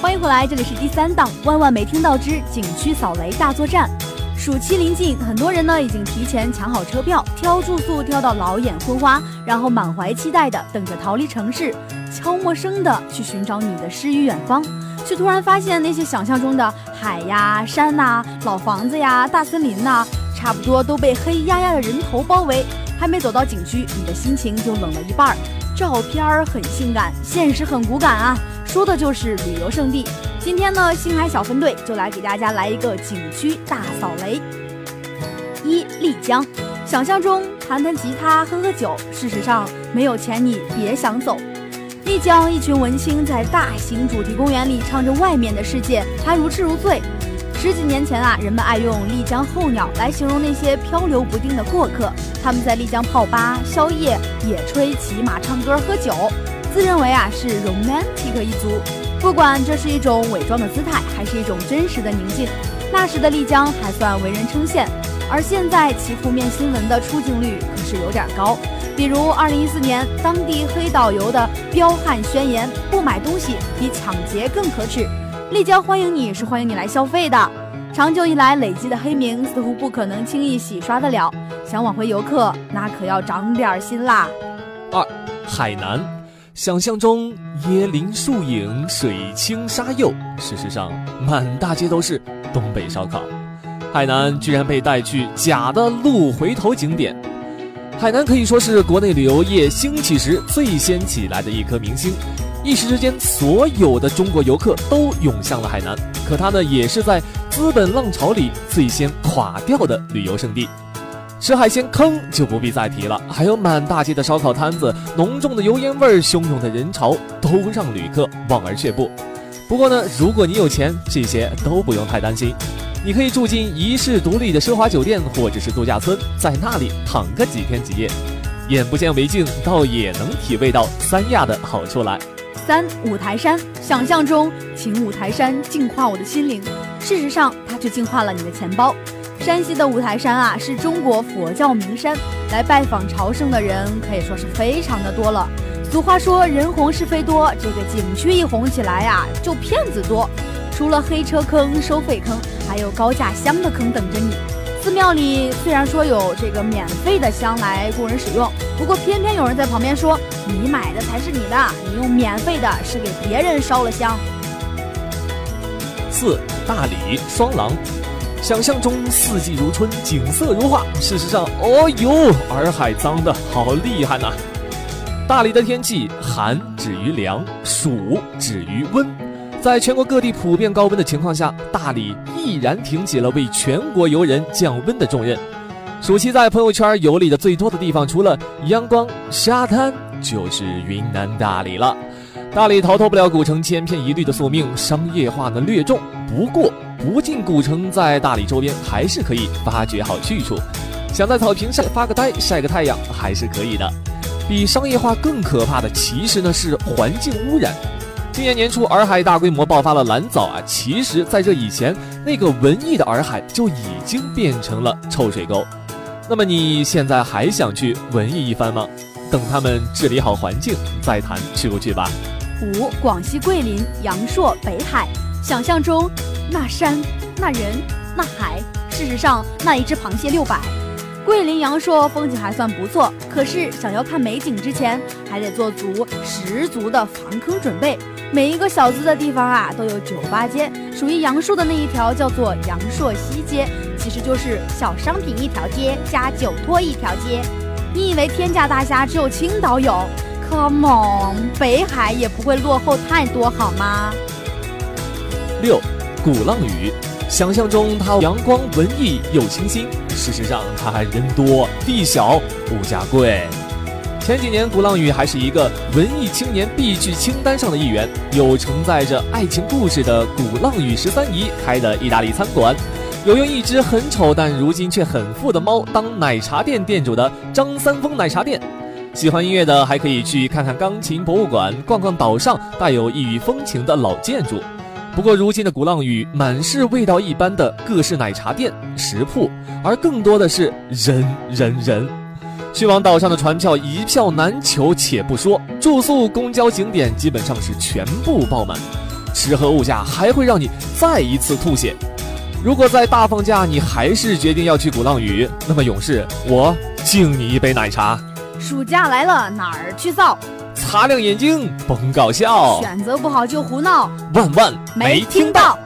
欢迎回来，这里是第三档《万万没听到之景区扫雷大作战》。暑期临近，很多人呢已经提前抢好车票，挑住宿，挑到老眼昏花，然后满怀期待的等着逃离城市，悄默声的去寻找你的诗与远方，却突然发现那些想象中的海呀、山呐、老房子呀、大森林呐，差不多都被黑压压的人头包围。还没走到景区，你的心情就冷了一半儿。照片很性感，现实很骨感啊，说的就是旅游胜地。今天呢，星海小分队就来给大家来一个景区大扫雷。一丽江，想象中弹弹吉他、喝喝酒，事实上没有钱你别想走。丽江一群文青在大型主题公园里唱着外面的世界，还如痴如醉。十几年前啊，人们爱用“丽江候鸟”来形容那些漂流不定的过客。他们在丽江泡吧、宵夜、野炊、骑马、唱歌、喝酒，自认为啊是 romantic 一族。不管这是一种伪装的姿态，还是一种真实的宁静，那时的丽江还算为人称羡。而现在其负面新闻的出镜率可是有点高，比如2014年当地黑导游的彪悍宣言：“不买东西比抢劫更可耻。”丽江欢迎你是欢迎你来消费的，长久以来累积的黑名似乎不可能轻易洗刷得了。想挽回游客，那可要长点心啦。二，海南，想象中椰林树影，水清沙幼，事实上满大街都是东北烧烤。海南居然被带去假的鹿回头景点。海南可以说是国内旅游业兴起时最先起来的一颗明星。一时之间，所有的中国游客都涌向了海南。可它呢，也是在资本浪潮里最先垮掉的旅游胜地。吃海鲜坑就不必再提了，还有满大街的烧烤摊子，浓重的油烟味儿，汹涌的人潮，都让旅客望而却步。不过呢，如果你有钱，这些都不用太担心。你可以住进一室独立的奢华酒店，或者是度假村，在那里躺个几天几夜，眼不见为净，倒也能体味到三亚的好处来。三五台山，想象中请五台山净化我的心灵，事实上它却净化了你的钱包。山西的五台山啊，是中国佛教名山，来拜访朝圣的人可以说是非常的多了。俗话说人红是非多，这个景区一红起来呀，就骗子多。除了黑车坑、收费坑，还有高价香的坑等着你。寺庙里虽然说有这个免费的香来供人使用，不过偏偏有人在旁边说：“你买的才是你的，你用免费的是给别人烧了香。”四大理双廊，想象中四季如春，景色如画。事实上，哦呦，洱海脏的好厉害呐！大理的天气寒止于凉，暑止于温。在全国各地普遍高温的情况下，大理毅然挺起了为全国游人降温的重任。暑期在朋友圈游历的最多的地方，除了阳光沙滩，就是云南大理了。大理逃脱不了古城千篇一律的宿命，商业化呢略重。不过不进古城，在大理周边还是可以发掘好去处。想在草坪上发个呆、晒个太阳，还是可以的。比商业化更可怕的，其实呢是环境污染。今年年初，洱海大规模爆发了蓝藻啊！其实，在这以前，那个文艺的洱海就已经变成了臭水沟。那么，你现在还想去文艺一番吗？等他们治理好环境，再谈去不去吧。五，广西桂林阳朔北海，想象中那山、那人、那海，事实上那一只螃蟹六百。桂林阳朔风景还算不错，可是想要看美景之前，还得做足十足的防坑准备。每一个小资的地方啊，都有酒吧街。属于阳朔的那一条叫做阳朔西街，其实就是小商品一条街加酒托一条街。你以为天价大虾只有青岛有？Come on，北海也不会落后太多，好吗？六，鼓浪屿，想象中它阳光文艺又清新，事实上它还人多地小，物价贵。前几年，鼓浪屿还是一个文艺青年必去清单上的一员，有承载着爱情故事的鼓浪屿十三姨开的意大利餐馆，有用一只很丑但如今却很富的猫当奶茶店店主的张三丰奶茶店。喜欢音乐的还可以去看看钢琴博物馆，逛逛岛上带有异域风情的老建筑。不过如今的鼓浪屿满是味道一般的各式奶茶店食铺而更多的是人人人去往岛上的船票一票难求且不说住宿公交景点基本上是全部爆满吃喝物价还会让你再一次吐血。如果在大放假你还是决定要去鼓浪屿那么勇士我敬你一杯奶茶。暑假来了哪儿去造？擦亮眼睛甭搞笑。选择不好就胡闹。万万没听到。